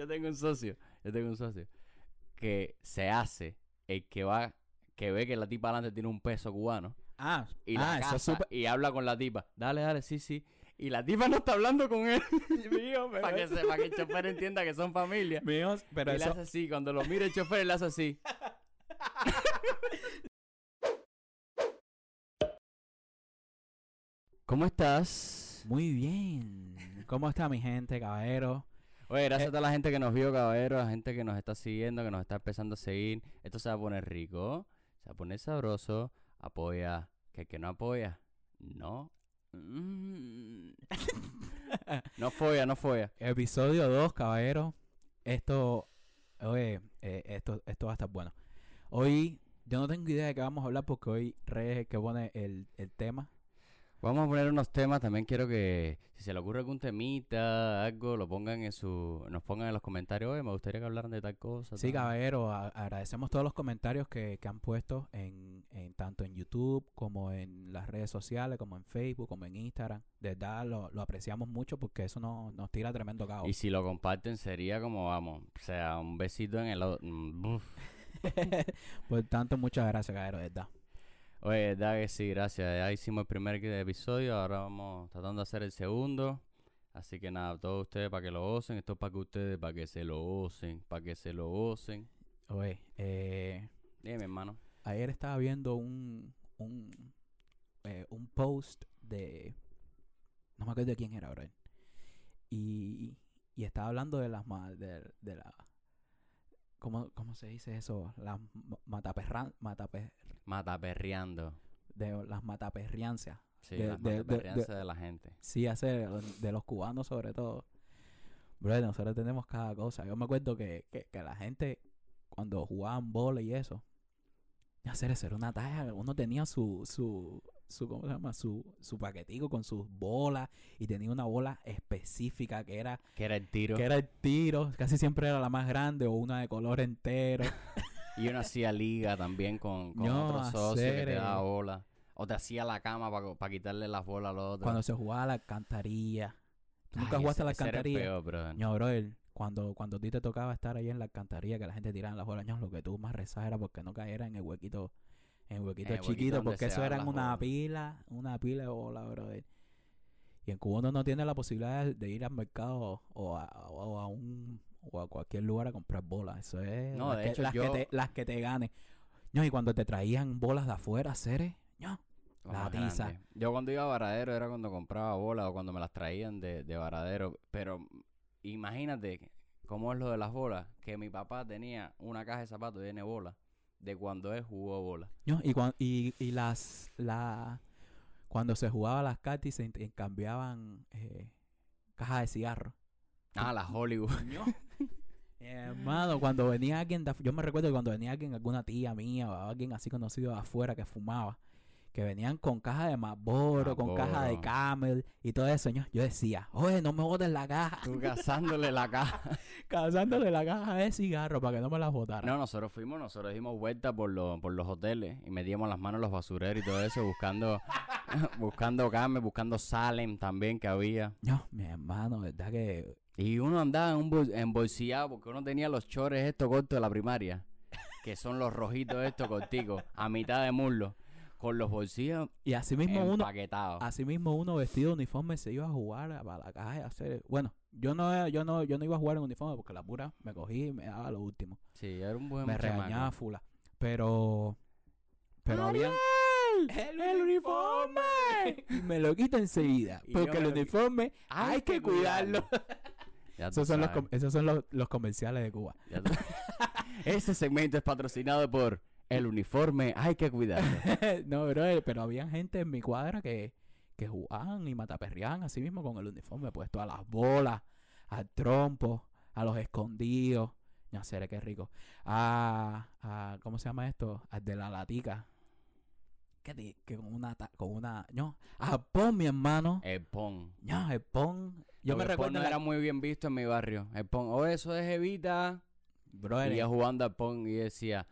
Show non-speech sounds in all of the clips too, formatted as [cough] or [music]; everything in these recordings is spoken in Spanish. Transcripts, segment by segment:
yo tengo un socio, yo tengo un socio que se hace el que va, que ve que la tipa adelante tiene un peso cubano Ah, y la ah, casa y habla con la tipa. Dale, dale, sí, sí. Y la tipa no está hablando con él. [laughs] Mío, pero [laughs] para que, se- pa' que el chofer entienda que son familia. Mío, pero y le eso... hace así. Cuando lo mira el chofer, le hace así. [laughs] ¿Cómo estás? Muy bien. ¿Cómo está mi gente, caballero? Oye, gracias Eh. a toda la gente que nos vio, caballero, a la gente que nos está siguiendo, que nos está empezando a seguir. Esto se va a poner rico, se va a poner sabroso. Apoya, que el que no apoya, no. Mm. no folla, no folla. Episodio 2, caballero. Esto, oye, eh, esto, esto va a estar bueno. Hoy, yo no tengo idea de qué vamos a hablar porque hoy Rey es el que pone el, el tema. Vamos a poner unos temas. También quiero que, si se le ocurre algún temita, algo, lo pongan en su, nos pongan en los comentarios. Oye, me gustaría que hablaran de tal cosa. Sí, tal". caballero, a- agradecemos todos los comentarios que, que han puesto en, en tanto en YouTube como en las redes sociales, como en Facebook, como en Instagram. De verdad lo, lo apreciamos mucho porque eso nos, nos tira tremendo caos. Y si lo comparten sería como, vamos, o sea, un besito en el... mm. [laughs] Por tanto, muchas gracias, caballero, de verdad. Oye, verdad que sí, gracias. Ya hicimos el primer episodio, ahora vamos tratando de hacer el segundo. Así que nada, todos ustedes para que lo gocen, esto es para que ustedes, para que se lo gocen, para que se lo gocen. Oye, eh, Dime, hermano. ayer estaba viendo un, un, eh, un post de... No me acuerdo de quién era, bro. Y, y estaba hablando de las... De, de la... ¿Cómo, ¿Cómo se dice eso? Las ma- mataperran... Mataper, Mataperreando. de las mataperriancias. Sí, De- las de- de- de- la gente. Sí, hace de los cubanos sobre todo. Bro, nosotros tenemos cada cosa. Yo me acuerdo que, que, que la gente, cuando jugaban bola y eso, hacer eso era una talla. Uno tenía su, su, su ¿cómo se llama? Su, su paquetico con sus bolas y tenía una bola específica que era, Que era el tiro. que era el tiro. Casi siempre era la más grande o una de color entero. [laughs] Y uno hacía liga también con, con No, otro socio que te daba bola. O te hacía la cama para quitarle las bolas a los otros. cuando se jugaba a la alcantarilla. ¿Tú nunca Ay, jugaste a la alcantarilla? peor, brother. No, brother, cuando, cuando a ti te tocaba estar ahí en la alcantarilla que la gente tiraba las bolas, lo que tú más rezabas era porque no cayera en el huequito, en el huequito En el huequito chiquito, donde porque eso eran una bolas. pila, una pila de bolas, brother. Y en Cuba uno no tiene la posibilidad de, ir al mercado o a, o a un o a cualquier lugar a comprar bolas. Eso es No, las, de que, hecho, las, yo- que te, las que te ganen. ño, y cuando te traían bolas de afuera, seres, ño, Lo la tiza. grande. Yo cuando iba a Varadero era cuando compraba bolas o cuando me las traían de, de Varadero. Pero imagínate cómo es lo de las bolas. Que mi papá tenía una caja de zapatos llena de bolas de cuando él jugó bola. ño, y, cuan- y, y las la cuando se jugaba las cartas y se intercambiaban eh, cajas de cigarros. Ah, las Hollywood. [laughs] Hermano, cuando venía alguien, de yo me recuerdo que cuando venía alguien, alguna tía mía o alguien así conocido de afuera que fumaba, que venían con caja de Marlboro, con caja de. Camel y todo eso, yo, yo decía, oye, no me botes la caja, Tú cazándole la [laughs] caja. cazándole la caja de cigarro para que no me la botara. No, nosotros fuimos, nosotros dimos vuelta por, los por los hoteles y metíamos las manos en los basureros y todo eso, buscando, [laughs] buscando Carmen, buscando Salem también que había. No, mi hermano, verdad que Y uno andaba en un bol- embolsillado porque uno tenía los chores estos cortos de la primaria, que son los rojitos estos corticos, a mitad de muslo, con los bolsillos y así mismo uno empaquetados. Así mismo uno vestido de uniforme se iba a jugar a- la caja de hacer. Bueno, yo no, yo no, yo no iba a jugar en uniforme porque la pura me cogí y me daba lo último. Sí, era un buen me regañaba fula. Pero, pero había el, uniforme. Y me lo quita enseguida. Y Porque el uniforme hay, que cuidarlo. Esos son, los, esos son los, los comerciales de Cuba. [laughs] Ese segmento es patrocinado por el uniforme, hay que cuidarlo. [laughs] no, bro, pero había gente en mi cuadra que, que jugaban y mataperreaban así mismo con el uniforme puesto a las bolas, al trompo, a los escondidos. No sé, qué rico. A, a, ¿cómo se llama esto? Al de la latica. Que, que con una, con una, no, a pon mi hermano. El pon. No, el pon. Yo me Porque el pon recuerdo no era muy bien visto en mi barrio. El pon, oh, eso es Evita. Brother, Y ella jugando al pon y decía,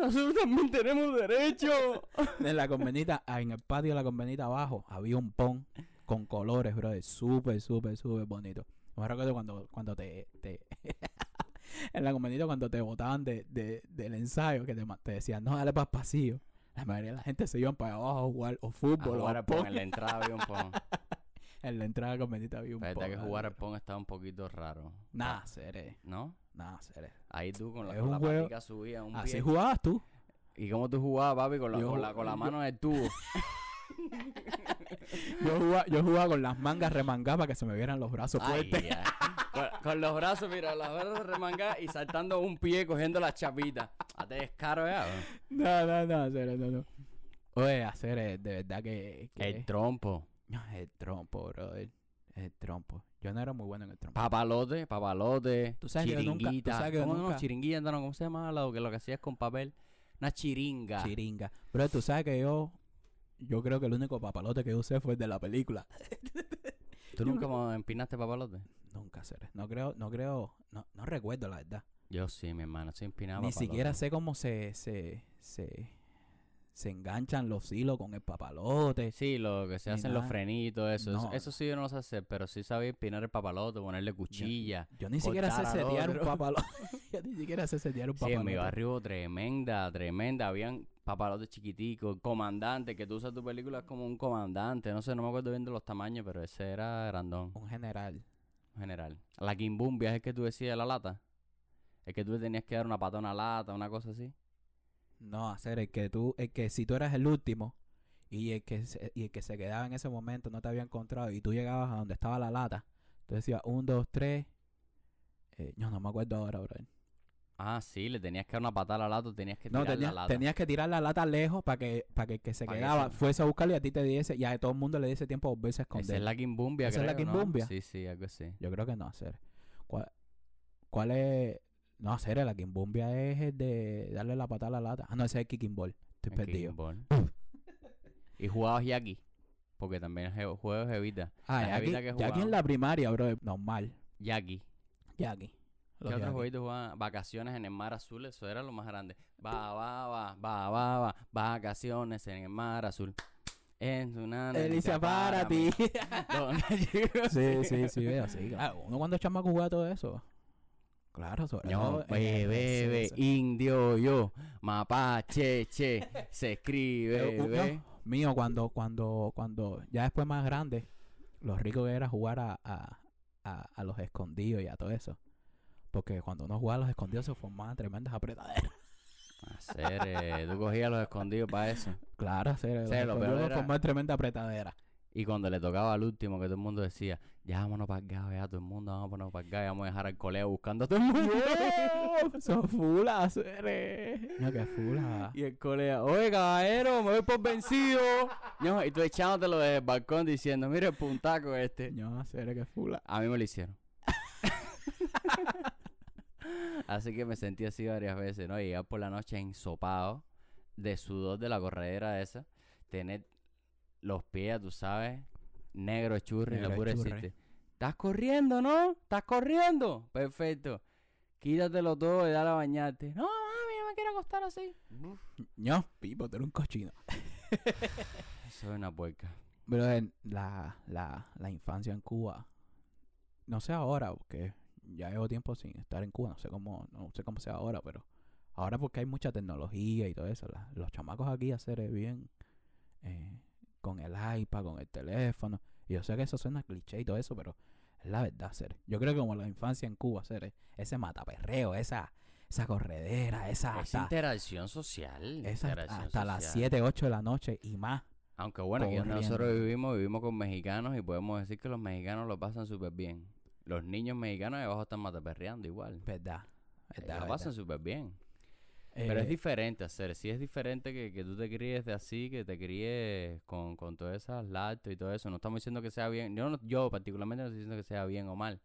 nosotros también tenemos derecho. [laughs] en la convenita, ah, en el patio de la convenita abajo, había un pon con colores, brother. Súper, súper, súper bonito. Yo me recuerdo cuando, cuando te, te, [laughs] en la convenita cuando te botaban de, de- del ensayo, que te, te decían, no, dale para el pasillo. La mayoría de la gente se iban para abajo a jugar o A fútbol jugar o al pong, pong. en la entrada había un pong. [laughs] En la entrada de la convenita había un La verdad que jugar al pong estaba un poquito raro. Nah, seré. ¿No? Nah, seré. Ahí tú con la, con un la patica subías un Así pie. jugabas tú. ¿Y cómo tú jugabas, papi? Con la, Yo con la, con mano en el tubo. [laughs] Yo jugaba, yo jugaba con las mangas remangadas para que se me vieran los brazos fuertes. con, con los brazos, mira, los brazos remangados y saltando un pie cogiendo las chapitas. Hazte descaro ya. No, no, no, seré, no, no. Oye, hacer de verdad que... que- El trompo. No, el trompo, brother. El trompo. Yo no era muy bueno en el trompo. Papalote, papalote. Tú sabes que yo nunca- tú chiringuita. sabes que yo ¿Cómo no? nunca- Chiringuilla, no, ¿cómo se llama? Lo que, lo que hacías con papel. Una chiringa. Chiringa. Pero tú sabes que yo... Yo creo que el único papalote que usé fue el de la película. [laughs] ¿Tú nunca empinaste papalote? Nunca seré. No creo, no creo... No, no recuerdo la verdad. Yo sí, mi hermano. Se empinaba Ni papalote. siquiera sé cómo se... Se, se, se enganchan los hilos con el papalote. Sí, lo que se hacen los frenitos, eso. eso- No. Eso sí yo no lo sé hacer, pero sí sabía empinar el papalote, ponerle cuchilla. Yo ni siquiera sé setear un papalote. yo ni siquiera sé setear [laughs] [laughs] un Sí, papalote. en mi barrio hubo tremenda, tremenda. Habían papalotes chiquiticos, comandante, que tú usas tu película como un comandante. No sé, no me acuerdo bien de los tamaños, pero ese era grandón, Un general. en general. La quimbumbia es el que tú decías de la lata. Es que tú le tenías que dar una pata a una lata, una cosa así. No, hacer el que tú, el que si tú eras el último y el que se, y el que se quedaba en ese momento no te había encontrado y tú llegabas a donde estaba la lata, tú decías un, dos, tres. Eh, yo no me acuerdo ahora, bro. Ah, sí, le tenías que dar una patada a la lata, tenías que No, tirar tenías, la lata. tenías que tirar la lata lejos para que, para que el que se que quedaba se- fuese a buscarlo y a ti te diese, y a todo el mundo le diese tiempo a volverse a Esa esconder. es la quimbumbia, ¿Esa es la creo, ¿no? quimbumbia? Sí, sí, algo así. Yo creo que no, hacer. ¿Cuál, cuál es? No, hacer la quimbumbia es el de darle la patada a la lata. Ah, no, ese es el kicking ball. Estoy El perdido. y jugabas yaki, porque también es juegos evita. Ah, jevita que aquí en jugaba. la primaria, bro, normal. Ya aquí. ¿Qué otros jueguitos jugaban? Vacaciones en el mar azul, eso era lo más grande. Va, va, va, va, va, va, vacaciones en el mar azul. En una Elicia para ti. [laughs] [laughs] sí, sí, sí, veo, sí, claro. Uno cuando es chamaco juega todo eso. Claro, sobre todo el- bebe, sí, sí. indio, yo, mapache, che, se escribe, Eh, mío, cuando, cuando, cuando, ya después más grande, lo rico que era jugar a, a, a, a los escondidos y a todo eso. Porque cuando uno jugaba a los escondidos se formaban tremendas apretaderas. Hacer, eh, tú cogías los escondidos para eso. Claro, se, los Sí, lo peor escondidos era- formaban tremenda apretadera. Y cuando le tocaba al último, que todo el mundo decía, ya vámonos para acá, ya todo el mundo, vamos a ponernos para acá, y vamos a dejar al colega buscando a todo el mundo. Son fulas, eres. No, que fula. Y el colega, oye caballero, me voy por vencido. No, y tú echándotelo desde el balcón diciendo, mira el puntaco este. No, eres que fula. A mí me lo hicieron. [laughs] así que me sentí así varias veces, ¿no? Llegar por la noche ensopado de sudor de la corredera esa, tener los pies, tú sabes, negro churri, Negro no pude churri. decirte. ¿Estás corriendo, no? ¿Estás corriendo? Perfecto. Quítatelo todo y dale a bañarte. No, mami, yo me quiero acostar así. No, Pipo, tú eres un cochino. [laughs] Soy una puerca. Pero en la, la, la infancia en Cuba, no sé ahora, porque ya llevo tiempo sin estar en Cuba, no sé cómo, no sé cómo sea ahora, pero ahora porque hay mucha tecnología y todo eso, la- los chamacos aquí hacer bien eh, con el iPad, con el teléfono, y yo sé que eso suena cliché y todo eso, pero es la verdad, ser. Yo creo que como la infancia en Cuba, ser ese mataperreo, esa, esa corredera, esa interacción social. esa interacción hasta las social. 7, 8 de la noche y más. Aunque bueno, aquí nosotros vivimos, vivimos con mexicanos y podemos decir que los mexicanos lo pasan súper bien. Los niños mexicanos de abajo están mataperreando igual. Verdad. Verdad, lo verdad. pasan súper bien. Pero Eh, es diferente hacer. Sí es diferente que, que tú te críes de así, que te críes con, con todas esas latas y todo eso. No estamos diciendo que sea bien. Yo, no- yo particularmente no estoy diciendo que sea bien o mal.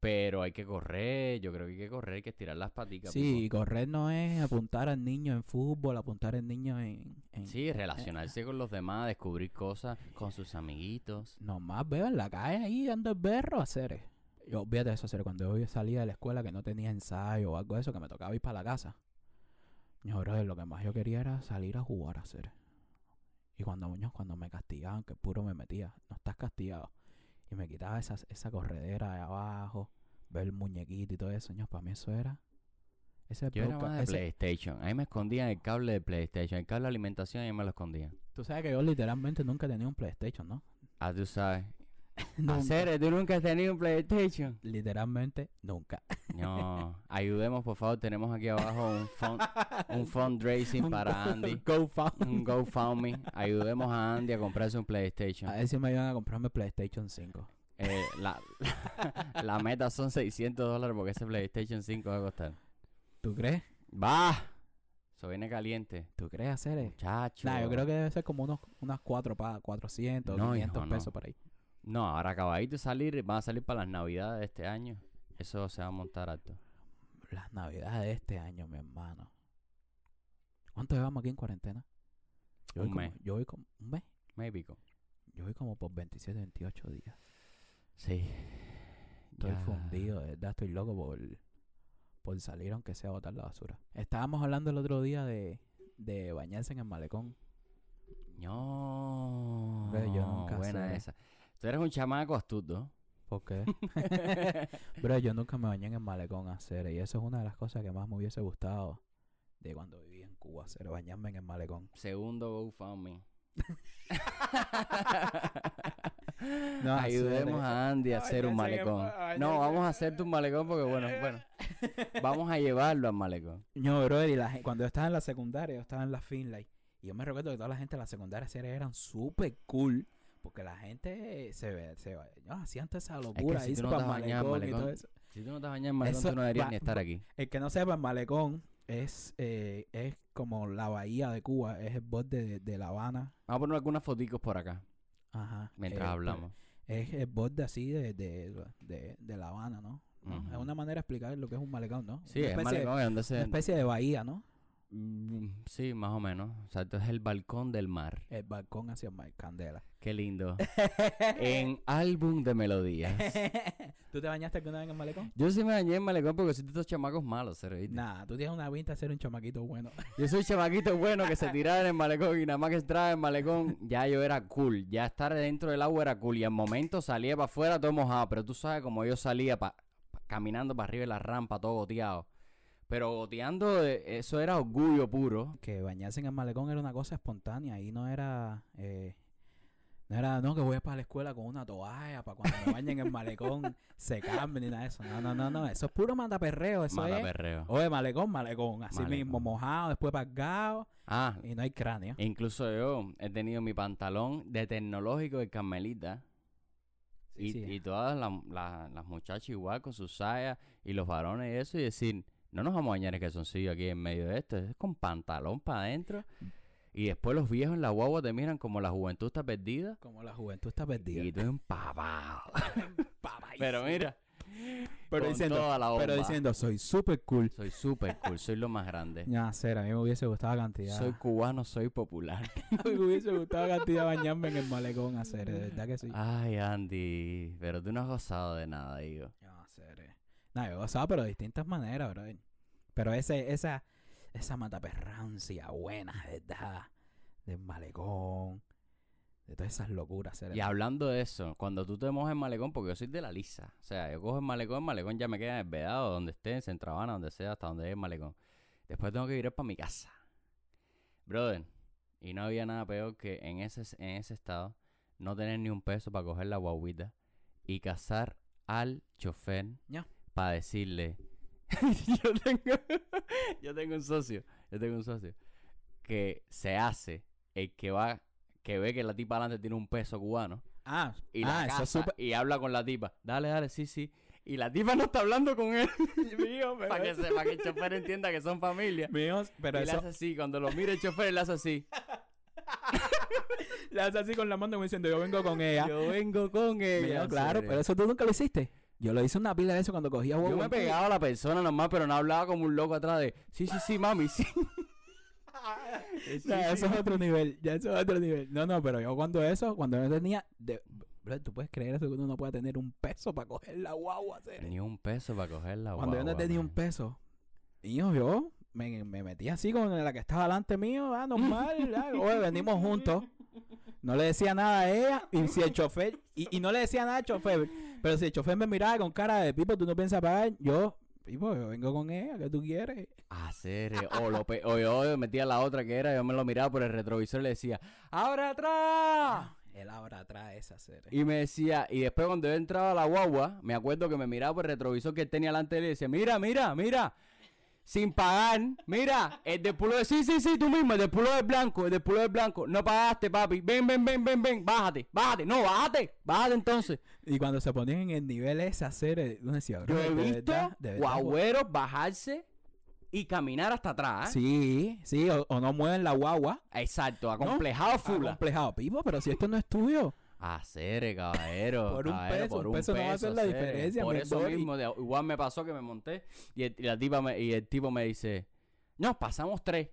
Pero hay que correr. Yo creo que hay que correr, hay que estirar las paticas. Sí, correr no es apuntar al niño en fútbol, apuntar al niño en... en Sí, relacionarse con los demás, descubrir cosas con sus amiguitos. Nomás veo en la calle ahí dando el berro a hacer. Yo, olvídate de eso, hacer. Cuando yo salía de la escuela que no tenía ensayo o algo de eso, que me tocaba ir para la casa. Yo, brother, lo que más yo quería era salir a jugar a hacer. Y cuando, cuando me castigaban, que puro me metía, no estás castigado. Y me quitaba esa, esa corredera de abajo, ver el muñequito y todo eso, ño, para mí eso era. Ese Yo era más de ese- PlayStation. Ahí me escondían el cable de PlayStation. El cable de alimentación ahí me lo escondían. Tú sabes que yo literalmente nunca he tenido un PlayStation, ¿no? Ah, tú sabes. [laughs] Nunca. Hacer, tú nunca has tenido un PlayStation. Literalmente nunca. [laughs] No, ayudemos por favor. Tenemos aquí abajo un, fund, un fundraising para Andy. [laughs] GoFundMe. Un GoFundMe. Ayudemos a Andy a comprarse un PlayStation. A ver si me ayudan a comprarme PlayStation 5. Eh, la, la meta son 600 dólares porque ese PlayStation 5 va a costar. ¿Tú crees? ¡Va! Eso viene caliente. ¿Tú crees hacer eso? Muchacho. Nah, yo creo que debe ser como unos, unas 4 pa 400, No, 500 hijo, no. pesos por ahí. No, ahora acabadito de salir. Van a salir para las navidades de este año. Eso se va a montar alto. Las navidades de este año, mi hermano. ¿Cuánto llevamos aquí en cuarentena? Yo voy Un como- mes. Yo voy como... ¿Un mes? Maybe. co- Yo voy como por 27, 28 días. Sí. Estoy Ya. fundido, de verdad. Estoy loco por, por salir aunque sea a botar la basura. Estábamos hablando el otro día de, de bañarse en el malecón. No. Ve, yo nunca Buena sé. esa. Tú eres un chamaco astuto. ¿Por qué? [laughs] Bro, yo nunca me bañé en el malecón a hacer. Y eso es una de las cosas que más me hubiese gustado de cuando viví en Cuba, hacer bañarme en el malecón. Segundo GoFundMe. [laughs] No, Ayudemos hacer- a Andy a hacer un malecón. ma- No, vamos a hacerte un malecón porque, bueno, bueno. [laughs] Vamos a llevarlo al malecón. No, brother, y la cuando yo estaba en la secundaria, yo estaba en la Finlay. Y yo me recuerdo que toda la gente de la secundaria series eran súper cool. Porque la gente se ve, se va- no, hacían toda esa locura. si irse tú no te en malecón y todo malecón, eso. Si tú no te bañas en malecón, Eso tú no deberías va- ni estar aquí. El que no sepa, el malecón es, eh, es como la bahía de Cuba, es el borde de, de La Habana. Vamos a poner algunas foticos por acá Ajá. mientras eh, hablamos. Es el borde así de, de, de, de La Habana, ¿no? Es una manera de explicar lo que es un malecón, ¿no? Sí, una es malecón, es donde Una se... especie de bahía, ¿no? Mm, Sí, más o menos. O sea, esto es el balcón del mar. El balcón hacia el mar, Candela. Qué lindo. [laughs] en álbum de melodías. [laughs] ¿Tú te bañaste alguna vez en el malecón? Yo sí me bañé en malecón porque soy de estos chamacos malos, ¿se ¿viste? Nah, tú tienes una pinta de ser un chamaquito bueno. [laughs] Yo soy chamaquito bueno que se tiraba en el malecón y nada más que entraba en el malecón, ya yo era cool. Ya estar dentro del agua era cool. Y al momento salía para afuera todo mojado. Pero tú sabes como yo salía pa- pa- caminando para arriba de la rampa todo goteado. Pero goteando, eh, eso era orgullo puro. que bañarse en el malecón era una cosa espontánea y no era eh, no era no que voy para la escuela con una toalla para cuando me bañen en el malecón [laughs] secarme ni nada de eso no no no no eso es puro mataperreo eso Mata es perreo. oye malecón malecón así Malecón. mismo mojado después pasgado Ah, y no hay cráneo incluso yo he tenido mi pantalón de tecnológico de Carmelita. Sí, y, sí. y todas las, las- las muchachas igual con sus sayas y los varones y eso y decir, no nos vamos a bañar en calzoncillo aquí en medio de esto, es con pantalón para adentro. Y después los viejos en la guagua te miran como la juventud está perdida como la juventud está perdida y tú empapado. [laughs] Pero mira, pero con diciendo toda la pero bomba. diciendo soy super cool soy súper cool, soy lo más grande. ya cera a mí me hubiese gustado cantidad Soy cubano, soy popular. [laughs] me hubiese gustado cantidad bañarme en el malecón hacer de verdad que sí Ay, Andy, pero tú no has gozado de nada, digo. No, serio. No, yo pero de distintas maneras, bro. Pero ese, esa, esa mataperrancia buena, de verdad. Del malecón. De todas esas locuras. Y hablando de eso, cuando tú te mojas en malecón, porque yo soy de la lisa. O sea, yo cojo el malecón, el malecón ya me queda en el vedado, donde esté, en Centro Habana, donde sea, hasta donde es el malecón. Después tengo que ir para mi casa. Brother, y no había nada peor que en ese, en ese estado no tener ni un peso para coger la guaguita y cazar al chofer Ya. Para decirle, [laughs] yo tengo, yo tengo un socio, yo tengo un socio que se hace el que va, que ve que la tipa adelante tiene un peso cubano Ah, y ah, la casa y habla con la tipa. Dale, dale, sí, sí. Y la tipa no está hablando con él [laughs] pero para que, se- pa' que el chofer entienda que son familia. Pero y le eso... hace así, cuando lo mira el chofer, le hace así. [laughs] Le hace así con la mano como diciendo, yo vengo con ella. Yo vengo con ella. Mío, claro, serio. pero eso tú nunca lo hiciste. Yo lo hice una pila de eso cuando cogía Yo me pegaba a la persona nomás, pero no hablaba como un loco atrás de, sí, sí, sí, mami, sí. [laughs] Sí, No, sí, eso es otro nivel, ya eso es otro nivel. No, no, pero yo cuando eso, cuando no tenía... De... Bro, ¿Tú puedes creer eso que uno no puede tener un peso para coger la guagua? serio? Ni un peso para cogerla, Cuando yo no tenía un peso, yo, yo me, me metí así con la que estaba delante mío, ah, normal, [laughs] ah, oye, venimos juntos. No le decía nada a ella. Y si el chofer. Y, y no le decía nada al chofer. Pero si el chofer me miraba con cara de Pipo, tú no piensas pagar. Yo, Pipo, yo vengo con ella. ¿Qué tú quieres? Hacer, o, lo pe- o yo metía la otra que era, yo me lo miraba por el retrovisor y le decía, ¡Ahora atrás! Él ahora trae esa serie. Y me decía, y después cuando yo entraba a la guagua, me acuerdo que me miraba por el retrovisor que él tenía delante de él y decía, mira, mira, mira, sin pagar, mira, el del pulo de, sí, sí, sí, tú mismo, el del pulo del blanco, el del pulo del blanco, no pagaste, papi, ven, ven, ven, ven, ven, bájate, bájate, no, bájate, bájate entonces. Y cuando se ponían en el nivel ese hacer, eh, uno decía, Yo "Bro, he de visto de guagüeros bajarse y caminar hasta atrás. Sí, sí, o, o no mueven la guagua. Exacto, acomplejado full. Complejado, Pipo, pero si esto no es tuyo. Hacer, caballero. Por un caballero, peso, por un peso no va a hacer la hacer. diferencia, Por eso mismo, de- igual me pasó que me monté y el, y la tipa me- y el tipo me dice, no, pasamos tres.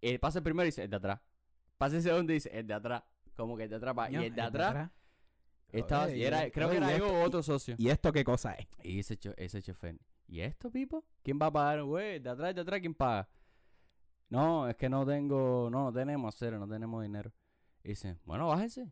Y pasa el primero y dice, el de atrás. Pasa el segundo y dice, el de atrás. Como que el de atrás. Coño, y el de atrás estaba, y era, creo que era yo o otro socio. ¿Y esto qué cosa es? Y ese, ese chofer, ¿y esto, Pipo? ¿Quién va a pagar, güey? De atrás, de atrás, ¿quién paga? No, es que no tengo, no, no tenemos cero, no tenemos dinero. Y dice, bueno, bájense.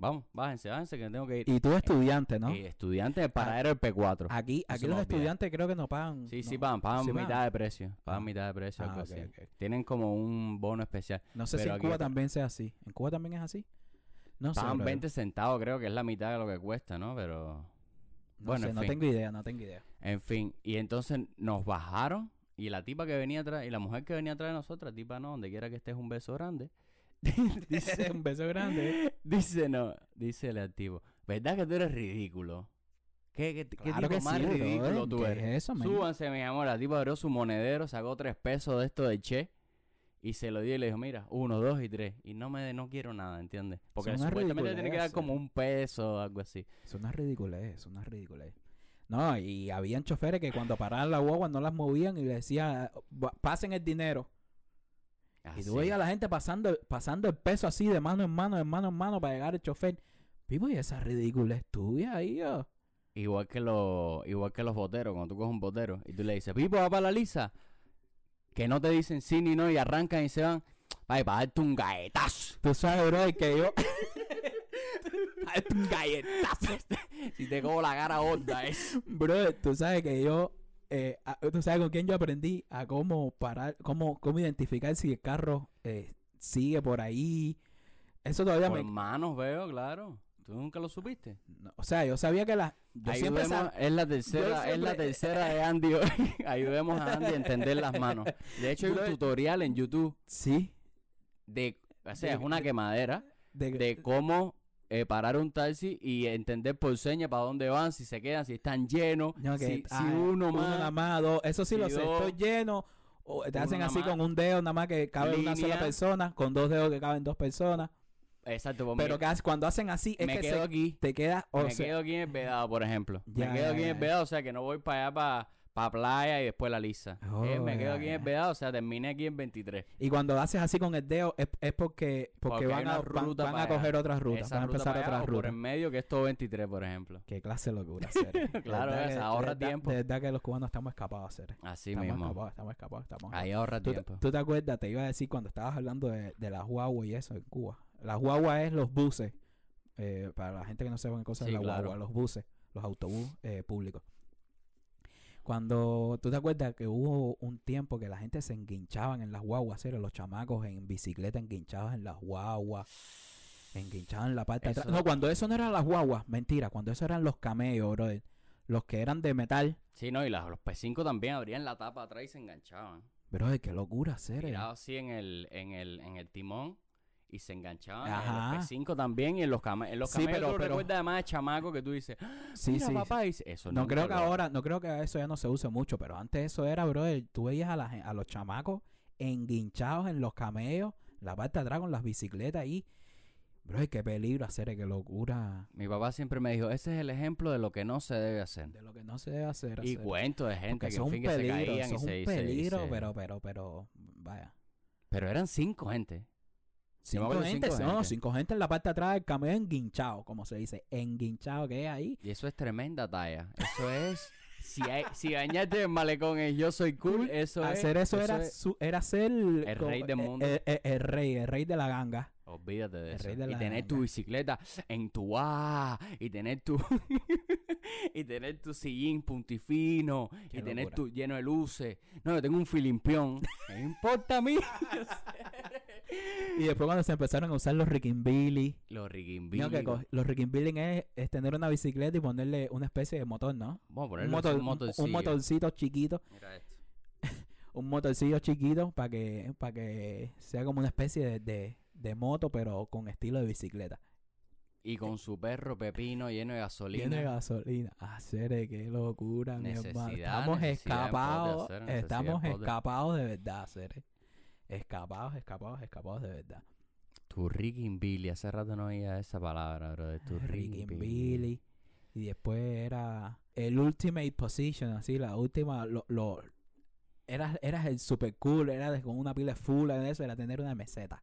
Vamos, bájense, bájense, que tengo que ir. Y tú estudiante, ¿no? Y estudiante del paradero del P4. Aquí, aquí los estudiantes creo que no pagan. sí, sí, pagan, pagan ¿sí mitad pagan? de precio. Pagan Ah. mitad de precio, Ah, algo ok, así. Tienen como un bono especial. No sé si en Cuba también sea así. ¿En Cuba también es así? No sé. Pagan brother. 20 centavos, creo que es la mitad de lo que cuesta, ¿no? Pero, No bueno, sé, en no fin. tengo idea, no tengo idea. en fin. Y entonces nos bajaron. Y la tipa que venía atrás, y la mujer que venía atrás de nosotros, tipa no, donde quiera que estés un beso grande. [laughs] dice, [laughs] un beso grande. dice no, dice el activo. ¿Verdad que tú eres ridículo? ¿Qué, qué, qué Claro tipo que más sí, ridículo tú ¿qué eres? es eso, man? Súbanse, mi amor. La tipa abrió su monedero, sacó tres pesos de esto de Che y se lo dio y le dijo, mira, uno, dos y tres. Y no me no quiero nada, ¿entiendes? Porque Son supuestamente tiene que dar como un peso o algo así. Es una ridiculez, es una ridiculez. No, y habían choferes que cuando paraban la guagua no las movían y le decían, "Va- pasen el dinero. Y tú veías a la gente pasando, pasando el peso así de mano en mano, de mano en mano para llegar el chofer. Vivo, y esa ridiculez tuya ahí. Igual que los, igual que los boteros, cuando tú coges un botero y tú le dices, Pipo, va para la lisa. Que no te dicen sí ni no y arrancan y se van. Ay, para darte un galletazo. Tú sabes, bro, que yo... [laughs] [laughs] un galletazo. [laughs] si te cojo la cara gorda, es. Bro, tú sabes que yo... eh, a- tú sabes con quién yo aprendí a cómo parar, cómo, cómo identificar si el carro eh, sigue por ahí. Eso todavía Por me... manos veo, claro. ¿Tú nunca lo supiste? no, o sea, yo sabía que la... Yo siempre sab- es la tercera, es la tercera de [laughs] Andy hoy. Ayudemos a Andy a entender las manos. De hecho, hay un tutorial en YouTube Sí. de, o sea, es una de- quemadera De, de cómo eh, parar un taxi y entender por señas para dónde van, si se quedan, si están llenos, No, si, si uno más. nada más, dos. Eso sí si lo sé. Estoy lleno. O te uno hacen así con un dedo nada más que cabe una sola persona. Con dos dedos que caben dos personas. Exacto, pues Pero que cuando hacen así es me que quedo se- aquí. te queda... O me sea, quedo aquí en el vedado, por ejemplo. Ya, me quedo ya, aquí en el vedado, o sea que no voy para allá para pa playa y después la lisa. Oh, Eh, me quedo aquí en el ya. vedado, o sea, terminé aquí en 23. Y cuando haces así con el dedo es, es porque, porque, Porque van, a, van- van para a coger otras rutas. Van a empezar para otras o por rutas. en medio, que es todo 23, por ejemplo. Qué clase de locura hacer. [laughs] De Claro, que- ahorra de tiempo. De verdad que los cubanos estamos escapados hacer. Así estamos mismo. escapados, estamos escapados, estamos Ahí ahorra ¿Tú, te- tiempo. tú te acuerdas? Te iba a decir cuando estabas hablando de, de las guaguas y eso en Cuba. Las guaguas es los buses. eh, para la gente que no sepa qué cosa Sí, es la claro. guagua, los buses, los autobús eh, públicos. Cuando tú te acuerdas que hubo un tiempo que la gente se enguinchaban en las guaguas, ¿cierto? los chamacos en bicicleta enguinchados en las guaguas, enguinchados en la parte de atrás. Eso- No, cuando eso no eran las guaguas, mentira, cuando eso eran los camellos, brother. Los que eran de metal. Sí, no, y las- los P5 también abrían la tapa atrás y se enganchaban. Brother, qué locura hacer. Tirados así en el, en el, en el timón y se enganchaban. Ajá. En los P5 también y en los, en los Sí, pero- tú pero- recuerdas además de chamaco que tú dices, Sí, mira sí. papá, y eso No creo que lo- ahora, no creo que eso ya no se use mucho, pero antes eso era, brother, tú veías a, la, a los chamacos enguinchados en los camellos, la parte de atrás con las bicicletas ahí. Bro, qué peligro hacer, qué locura Mi papá siempre me dijo, ese es el ejemplo de lo que no se debe hacer. de lo que no se debe hacer. Y hacer. cuento de gente Porque que, en fin, un que se peligro, caían eso y es un se- peligro, se- pero, pero, pero, vaya. Pero eran cinco gente. Cinco gente, cinco no, gente. cinco gente en la parte de atrás del camello enguinchado, como se dice, enguinchado que es ahí. Y eso es tremenda talla. Eso es... Si, hay, si bañarte en malecón es yo soy cool, eso es... Hacer eso, era, es- su- era ser El como- rey del eh, mundo. eh, eh, el rey, el rey de la ganga. Olvídate de El eso. rey de y tener tu ganga. bicicleta en tu A, y tener tu [laughs] y tener tu sillín puntifino, Qué y tener locura. tu lleno de luces. No, yo tengo un filimpión. [laughs] ¿Qué importa a mí? [laughs] Y después cuando se empezaron a usar los Rickinbilly, Los no, que co- los Rickinbilly es, es tener una bicicleta y ponerle una especie de motor, ¿no? Vamos a Un, ponerle motor, un un- motorcillo. un motorcito chiquito, Mira esto. [laughs] un motorcillo chiquito para que, para que sea como una especie de, de, de moto, pero con estilo de bicicleta. Y con su perro Pepino lleno de gasolina. Tiene gasolina. Hacer qué locura, mi hermano. Necesidad, Estamos de escapados. hacer, Estamos de- escapados de verdad, Cere. Escapados, escapados, escapados de verdad. Tu Rickinbilly. Hace rato no oía esa palabra, bro. De tu. Billy. Y después era el Ultimate Position, así, la última. Lo, lo, eras, eras el super cool, era de- con una pila full de eso, era tener una meseta.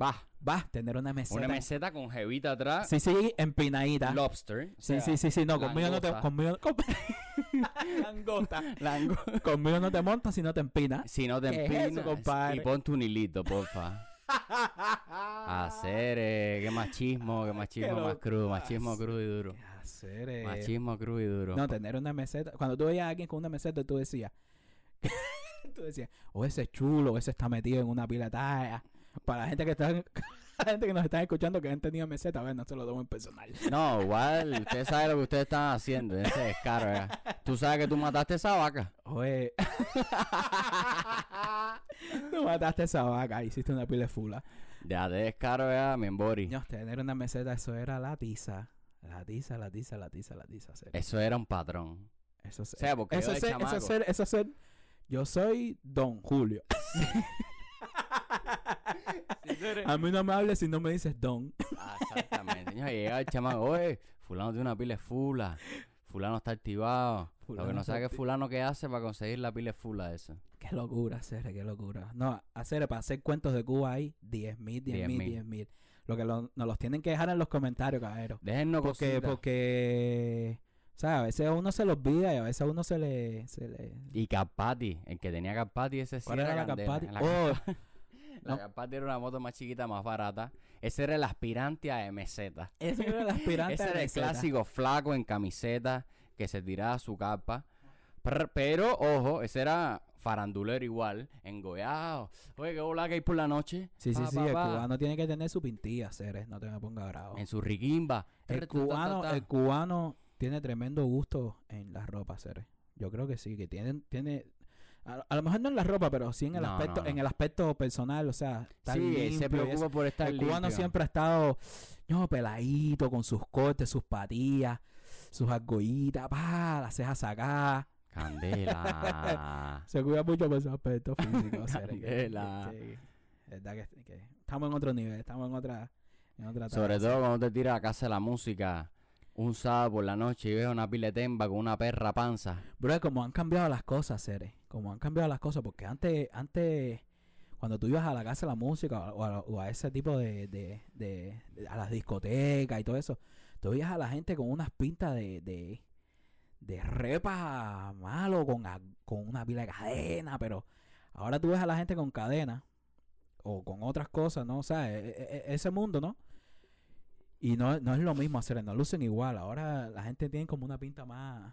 Va. Va, tener una meseta. Una meseta con jevita atrás. Sí, sí, empinadita. Lobster. o Sí, sea, sí, sí, sí, no, conmigo no te. langosta. Conmigo, con- [laughs] Langosta. [laughs] lango- Conmigo no te montas si no te empinas. Si no te ¿Qué empinas. compadre? Y ponte un hilito, porfa. Hacer, eh, qué machismo, qué machismo más crudo, machismo crudo y duro. ¿Qué hacer, eh? Machismo crudo y duro. No, tener una meseta. Cuando tú veías a alguien con una meseta, tú decías. [laughs] tú decías, o ese es chulo, o ese está metido en una pila talla. Para la gente que está. [laughs] la gente que nos está escuchando que han tenido meseta, a ver, no se lo tomen personal. No, igual, usted sabe lo que ustedes están haciendo, ese descaro, ¿verdad? Tú sabes que tú mataste esa vaca. Oye. [laughs] tú mataste esa vaca, hiciste una pila de fula. Ya de descaro, ¿verdad? Mi embori. No, tener una meseta, eso era la tiza. La tiza, la tiza, la tiza, la tiza. serio. Eso era un patrón. Eso es, O sea, porque eso yo ser, eso ser, eso es ser- yo soy Don Julio. [laughs] A mí no me hables si no me dices Don. Ah, exactamente. Señor, llega el chamaco, oye, fulano tiene una pila de fula. Fulano está activado. lo que no sabe que fulano qué hace para conseguir la pila de fula esa. Qué locura, hacer, qué locura. No, hacer para hacer cuentos de Cuba hay 10 mil, 10 mil, 10.000. 10 mil. Lo que lo- nos los tienen que dejar en los comentarios, caballero. Déjennos Porque, cositas. porque, o sea, a veces a uno se lo olvida y a veces a uno se le, se le... Y Carpati, el que tenía Carpati, ese sí ¿Cuál era era la candela. Carpati? La, Oh, [laughs] la no. Carpati era una moto más chiquita, más barata. Ese era el aspirante a MZ. ese era el aspirante Ese a era el clásico flaco en camiseta que se tiraba su capa. Prr, Pero, ojo, ese era farandulero igual, engollado. Oye, qué bola que hay por la noche. Sí, sí, Pa, sí, pa, el pa. cubano tiene que tener su pintilla, Ceres, no te me pongas bravo. En su riquimba. El Trr, ta, ta, cubano, ta, ta. el cubano tiene tremendo gusto en la ropa, Ceres. Yo creo que sí, que tiene, tiene, a, a lo mejor no en la ropa, pero sí en el No, aspecto, no, en el aspecto personal, o sea, Sí, se preocupa por estar El cubano limpio. siempre ha estado, no, peladito, con sus cortes, sus patillas, sus argollitas, pa, las cejas sacadas. Candela. [laughs] Se cuida mucho por su aspecto físico, Candela. que- que- verdad que, que estamos en otro nivel, estamos en otra, en otra Sobre todo cuando te tiras a casa la música un sábado por la noche y ves una pila de temba con una perra panza. Bro, como han cambiado las cosas, Cere. Como han cambiado las cosas. Porque antes, antes cuando tú ibas a la casa de la música o a, o a ese tipo de, de, de- a las discotecas y todo eso, tú veías a la gente con unas pintas de, de, de repa malo, con, con una pila de cadena, pero ahora tú ves a la gente con cadena o con otras cosas, ¿no? O sea, e- e- e- ese mundo, ¿no? Y no, no es lo mismo hacer, no lucen igual. Ahora la gente tiene como una pinta más,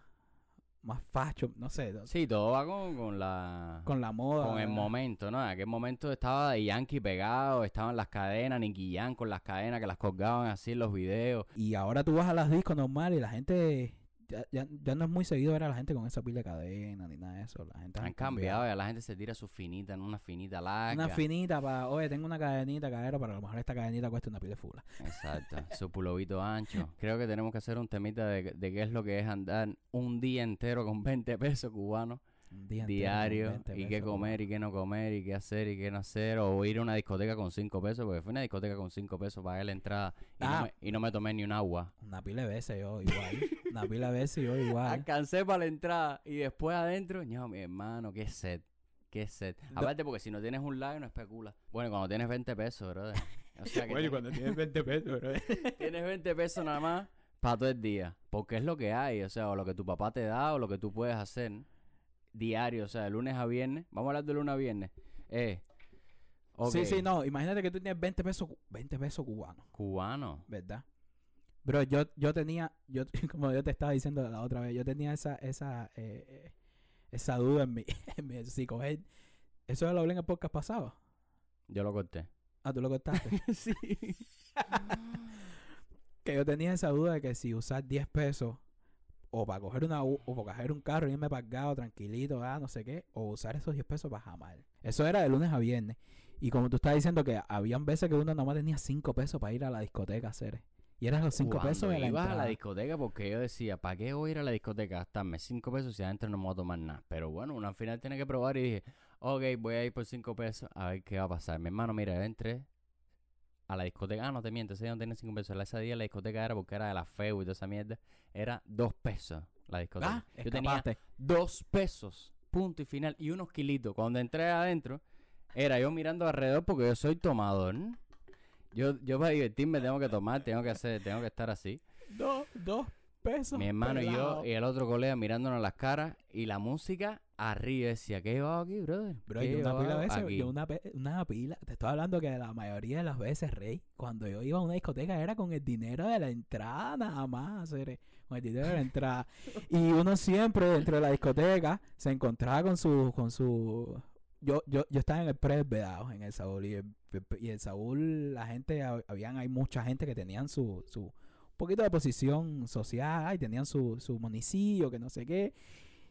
más facho, no sé, Sí, todo va con, con la... con la moda. Con el momento, ¿no? En aquel momento estaba de Yankee pegado, estaban las cadenas, Nicky Jam con las cadenas que las colgaban así en los videos. Y ahora tú vas a las discos normales y la gente. Ya, ya, ya no es muy seguido ver a la gente con esa pila de cadena ni nada de eso. La gente Han cambiado, ya la gente se tira su finita en una finita larga. Una finita para, oye, tengo una cadenita, cadera, pero a lo mejor esta cadenita cuesta una pila de fula. Exacto, [laughs] su pulovito ancho. Creo que tenemos que hacer un temita de, de qué es lo que es andar un día entero con 20 pesos cubanos Entero diario 20 y qué pesos, comer y qué no comer y qué hacer y qué no hacer o ir a una discoteca con 5 pesos porque fue una discoteca con 5 pesos pagué la entrada y, Ah. no me, y no me tomé ni un agua. Una pila de veces yo igual. una pila de veces yo igual. Alcancé para la entrada y después adentro, no, mi hermano, qué sed, qué sed. Aparte porque si no tienes un like no especula. Bueno, cuando tienes 20 pesos, brother. O sea [laughs] que tienes- cuando tienes 20 pesos, bro. [laughs] tienes 20 pesos nada más para todo el día. Porque es lo que hay, o sea, o lo que tu papá te da o lo que tú puedes hacer diario, o sea, de lunes a viernes. Vamos a hablar de lunes a viernes. Eh, Sí, sí, no. Imagínate que tú tienes 20 pesos, cu- 20 pesos cubanos, Cubano. ¿verdad? Bro, yo, yo tenía, yo, [laughs] como yo te estaba diciendo la otra vez, yo tenía esa, esa, eh, esa duda en mi, [laughs] en mi si coger. Eso lo hablé en el podcast pasado. Yo lo corté. Ah, tú lo contaste. [laughs] sí. que yo tenía esa duda de que si usar 10 pesos o para coger una U- o para coger un carro y irme pagado tranquilito, ah, no sé qué, o usar esos 10 pesos para jamar. Eso era de lunes a viernes. Y como tú estás diciendo que habían veces que uno nomás tenía 5 pesos para ir a la discoteca a hacer. Y eran los 5 Cuando pesos de la ibas a la entrada. discoteca porque yo decía, ¿para qué voy a ir a la discoteca a gastarme 5 pesos si adentro no me voy a tomar nada? Pero bueno, uno al final tiene que probar y dije, ok, voy a ir por 5 pesos a ver qué va a pasar. Mi hermano, mira, entré a la discoteca, ah, no te miento, ese día no tenía 5 pesos. Ese día la discoteca era porque era de la feo y toda esa mierda. Era 2 pesos la discoteca. Ah, yo tenía escapaste. 2 pesos, punto y final, y unos kilitos. Cuando entré adentro, era yo mirando alrededor porque yo soy tomador. Yo, yo para divertirme tengo que tomar, tengo que hacer, tengo que estar así. Dos, dos pesos. Mi hermano y yo y el otro colega mirándonos las caras y la música arriba decía, ¿qué llevaba aquí, brother? Bro, ¿Qué yo una pila de veces, aquí?" yo una, una pila, te estoy hablando que la mayoría de las veces, Rey, cuando yo iba a una discoteca era con el dinero de la entrada nada más, con el dinero de la entrada. y uno siempre dentro de la discoteca se encontraba con su, con su, yo, yo, yo estaba en el pre Vedados, en el Saúl, y el, y el Saúl, la gente, hab- habían, hay mucha gente que tenían su, su, poquito de posición social, y tenían su, su municipio, que no sé qué.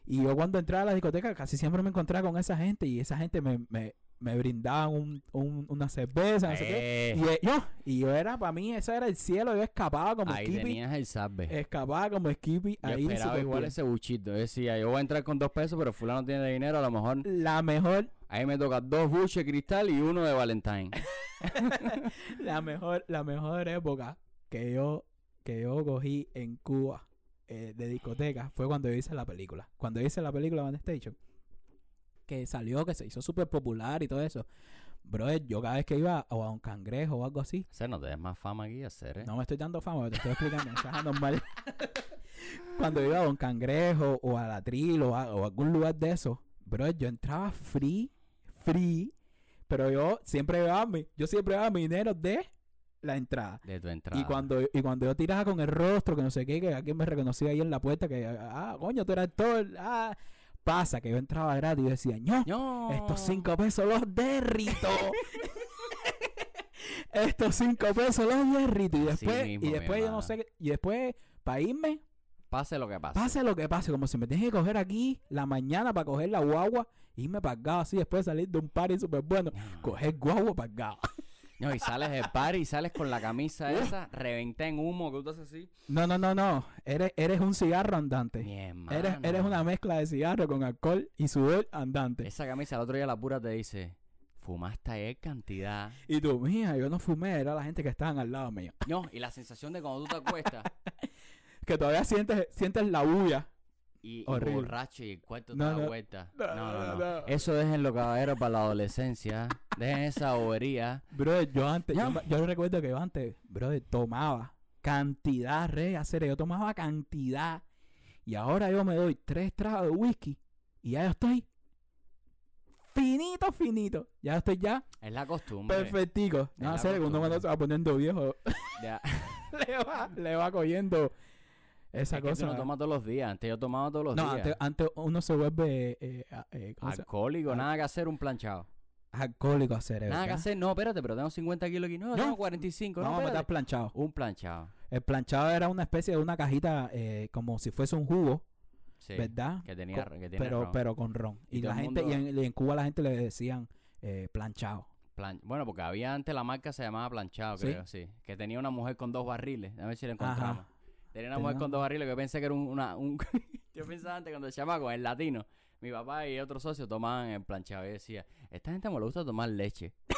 Y yo cuando entraba a la discoteca casi siempre me encontraba con esa gente y esa gente me, me, me brindaba un, un- una cerveza, no sé qué. Eh, Y eh, yo, y yo era, para mí, eso era el cielo, yo escapaba como ahí Skippy, tenías el salve. escapaba como Skippy, yo ahí esperaba igual bien. ese buchito. Yo decía, yo voy a entrar con dos pesos, pero fulano tiene dinero, a lo mejor La mejor, ahí me toca dos buches cristal y uno de Valentine. [laughs] la mejor, la mejor época que yo, que yo cogí en Cuba eh, de discoteca fue cuando yo hice la película. Cuando yo hice la película Van Station, que salió, que se hizo súper popular y todo eso. Bro, yo cada vez que iba a un cangrejo o algo así, O sea, no te des más fama aquí, hacer, ¿eh? no me estoy dando fama, te estoy explicando, eso es anormal. Cuando iba a un cangrejo o a la tril o a, o a algún lugar de eso, bro, yo entraba free, free, pero yo siempre llevaba mi, yo siempre llevaba mi dinero de la entrada. De tu entrada. Y cuando, y cuando yo tiraba con el rostro, que no sé qué, que alguien me reconocía ahí en la puerta, que, ah, coño, tú eras todo, ah, pasa, que yo entraba gratis y decía, no, ¡No! estos cinco pesos los derrito. [laughs] [laughs] estos cinco pesos los derrito. Y después, mismo, y después yo no sé, y después, para irme, Pase lo que pase. pase lo que pase, como si me tienes que coger aquí la mañana para coger la guagua, irme pagado así, después de salir de un party súper bueno, No. coger guagua pagado. [laughs] No, y sales del party y sales con la camisa esa, reventada en humo, que tú estás así. No, no, no, no, eres, eres un cigarro andante. Mi hermano. Eres, eres una mezcla de cigarro con alcohol y sudor andante. Esa camisa, el otro día la pura te dice, fumaste ayer cantidad. Y tú, mija, yo no fumé, era la gente que estaban al lado mío. No, y la sensación de cuando tú te acuestas [laughs] Que todavía sientes, sientes la bulla. Y, borracho y el cuarto te No, da no. vuelta. No, No, no, no. Eso déjenlo, caballeros, para la adolescencia. Dejen esa bobería. Bro, yo antes, yo, me- yo recuerdo que yo antes, bro, tomaba cantidad, re, hacer, yo tomaba cantidad. Y ahora yo me doy tres tragos de whisky y ya yo estoy finito, finito. Ya estoy ya Es la costumbre. perfectico. No sé, cuando se va poniendo viejo, Ya. [laughs] le va, le va cogiendo esa Es que tú cosa. no tomas todos los días. Antes yo tomaba todos los no, días. antes, antes uno se vuelve eh, eh, ¿cómo se- Alcohólico, Al- nada que hacer, un planchado. alcohólico hacer, Nada que hacer, no, espérate, pero tengo 50 kilos aquí. No, No. tengo 45, no, Vamos a meter planchado. Un planchado. El planchado era una especie de una cajita eh, como si fuese un jugo, Sí. ¿verdad? Que tenía, Co- que tenía pero, ron. pero con ron. Y la gente, y en, y en Cuba la gente le decían eh, planchado. Plan- Bueno, porque había antes la marca se llamaba Planchado, creo, sí. Que tenía una mujer con dos barriles. A ver si la Ajá. Tenía una mujer con dos barriles que pensé que era un, una, un... [laughs] yo pensaba antes cuando el chamaco, el latino, mi papá y otro socio tomaban el planchado. Y decía, esta gente me le gusta tomar leche. [laughs]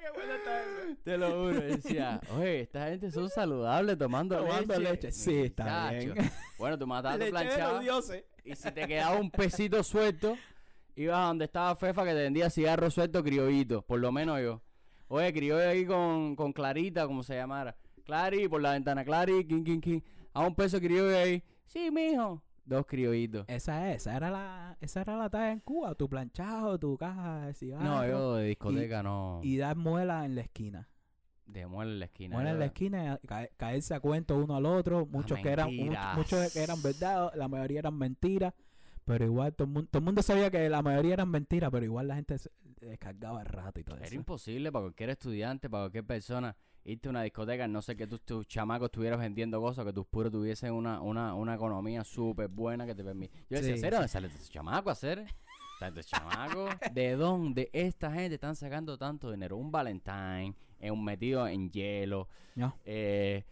¡Qué bueno está eso! Te lo juro. Decía, oye, esta gente son saludables tomando, Tomando leche. leche. Sí, está Muchacho. bien. Bueno, tú matabas tu planchado. Y si te quedaba un pesito suelto, ibas a donde estaba Fefa que te vendía cigarro suelto criollito, por lo menos yo. Oye, criollo ahí con, con Clarita, como se llamara. Clari, por la ventana, Clari, king, king, king. A un peso criollo ahí. Sí, mijo. dos criollitos. Esa es, esa era la, esa era la talla en Cuba, tu planchado, tu caja de cigarros. No, yo de discoteca no. Y dar muela en la esquina. De muela en la esquina. Muela en la esquina, y ca- caerse a cuento uno al otro. Muchos que eran muchos que eran verdad, la mayoría eran mentiras. Pero igual todo el, mundo, todo el mundo sabía que la mayoría eran mentiras, pero igual la gente se descargaba el rato y todo Era eso. imposible para cualquier estudiante, para cualquier persona, irte a una discoteca, no sé que tus, tus chamacos estuvieras vendiendo cosas, que tus puros tuviesen una, una, una economía súper buena que te permite. Yo decía, Sí, sí. ¿Dónde sale tus chamacos a hacer? ¿Tantos chamacos? [laughs] ¿De dónde esta gente están sacando tanto dinero? Un Valentine, eh, un metido en hielo, No. eh,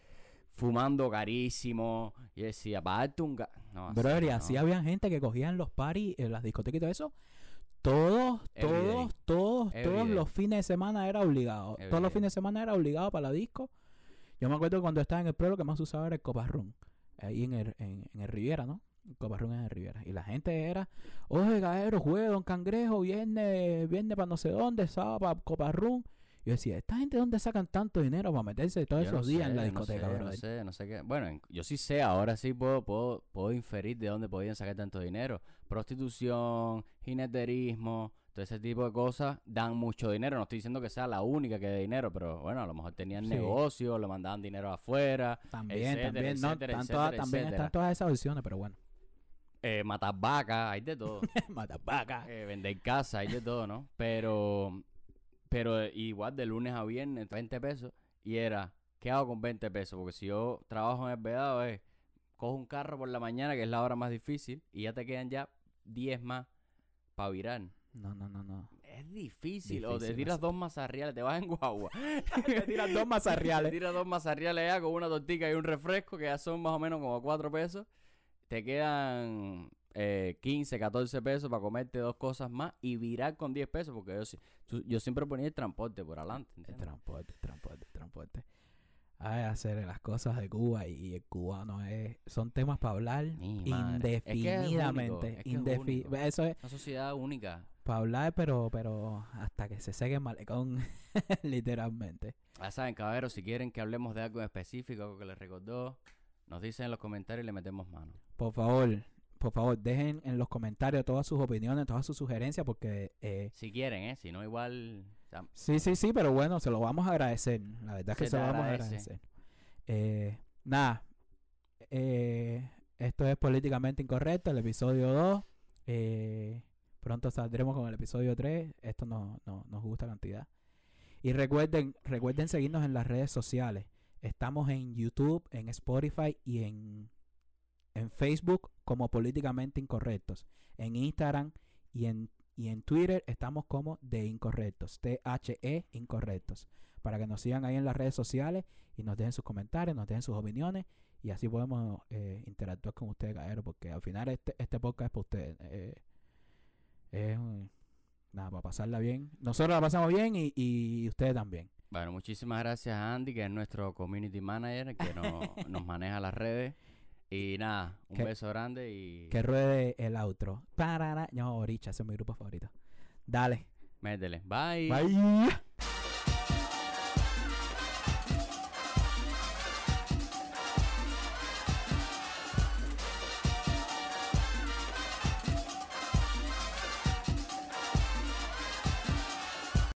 fumando carísimo. Y decía, para darte un... ga- No, Brother, y no. así habían gente que cogían los paris en las discotecas y todo eso. Todos, todos, todos, Every todos day. los fines de semana era obligado. Every todos los day. fines de semana era obligado para la disco. Yo me acuerdo cuando estaba en el pueblo que más usaba era el coparrón. Ahí en el, en, en el Riviera, ¿no? Coparrón en el Riviera. Y la gente era, oye, cabrero, juega Don Cangrejo, viernes, viernes para no sé dónde, sábado para coparrón. Yo decía, ¿esta gente dónde sacan tanto dinero para meterse todos Yo no esos días en la no discoteca, sé? No sé, no sé qué. Bueno, en- yo sí sé, ahora sí puedo, puedo, puedo inferir de dónde podían sacar tanto dinero. Prostitución, jineterismo, todo ese tipo de cosas dan mucho dinero. No estoy diciendo que sea la única que dé dinero, pero bueno, a lo mejor tenían Sí. negocios, le mandaban dinero afuera. También, etcétera, también, no, etcétera, están etcétera, todas- también están todas esas opciones, pero bueno. Eh, matar vacas, hay de todo. [laughs] Matapaca. Eh, vender casa, hay de todo, ¿no? Pero, pero eh, igual de lunes a viernes, 20 pesos. Y era, ¿qué hago con 20 pesos? Porque si yo trabajo en el vedado, es, cojo un carro por la mañana, que es la hora más difícil, y ya te quedan ya 10 más para virar. No, no, no, no. Es difícil. o te Difícil, tiras dos mazarriales, te vas en guagua. [laughs] Te tiras dos [laughs] Te mazarriales. tiras dos mazarriales ya con una tortica y un refresco, que ya son más o menos como 4 pesos. Te quedan eh, 15, 14 pesos para comerte dos cosas más y virar con 10 pesos, porque yo, tú- yo siempre ponía el transporte por adelante. El transporte, el transporte, el transporte. Ay, hacer las cosas de Cuba y, el cubano es, son temas para hablar Mi madre. Es que es único, indefinidamente. es que indefi-. Eso es Una sociedad única. para hablar, pero, pero hasta que se seque el malecón, [laughs] literalmente. Ya saben, caballeros, si quieren que hablemos de algo en específico, algo que les recordó, nos dicen en los comentarios y le metemos mano. Por favor, por favor, dejen en los comentarios todas sus opiniones, todas sus sugerencias, porque eh, Si quieren, ¿eh? Si no, igual... o sea, Sí, sí, sí, pero bueno, se lo vamos a agradecer. La verdad es que Se lo vamos a agradece. agradecer. Eh, nada, eh, esto es Políticamente Incorrecto, el episodio 2. Eh, pronto saldremos con el episodio 3. Esto no, no- nos gusta cantidad. Y recuerden, recuerden seguirnos en las redes sociales. Estamos en YouTube, en Spotify y en, en Facebook como Políticamente Incorrectos. En Instagram y en, y en Twitter estamos como de Incorrectos. T-H-E Incorrectos. Para que nos sigan ahí en las redes sociales y nos dejen sus comentarios, nos dejen sus opiniones y así podemos eh, interactuar con ustedes, cabrón, porque al final este, este podcast es para ustedes. eh, es un- nada, para pasarla bien. Nosotros la pasamos bien y, y ustedes también. Bueno, muchísimas gracias a Andy, que es nuestro community manager, que nos, [laughs] nos maneja las redes. Y nada, un Que- beso grande y Que ruede el outro. Parara. No, Oricha, ese es mi grupo favorito. Dale. métele. Bye. Bye.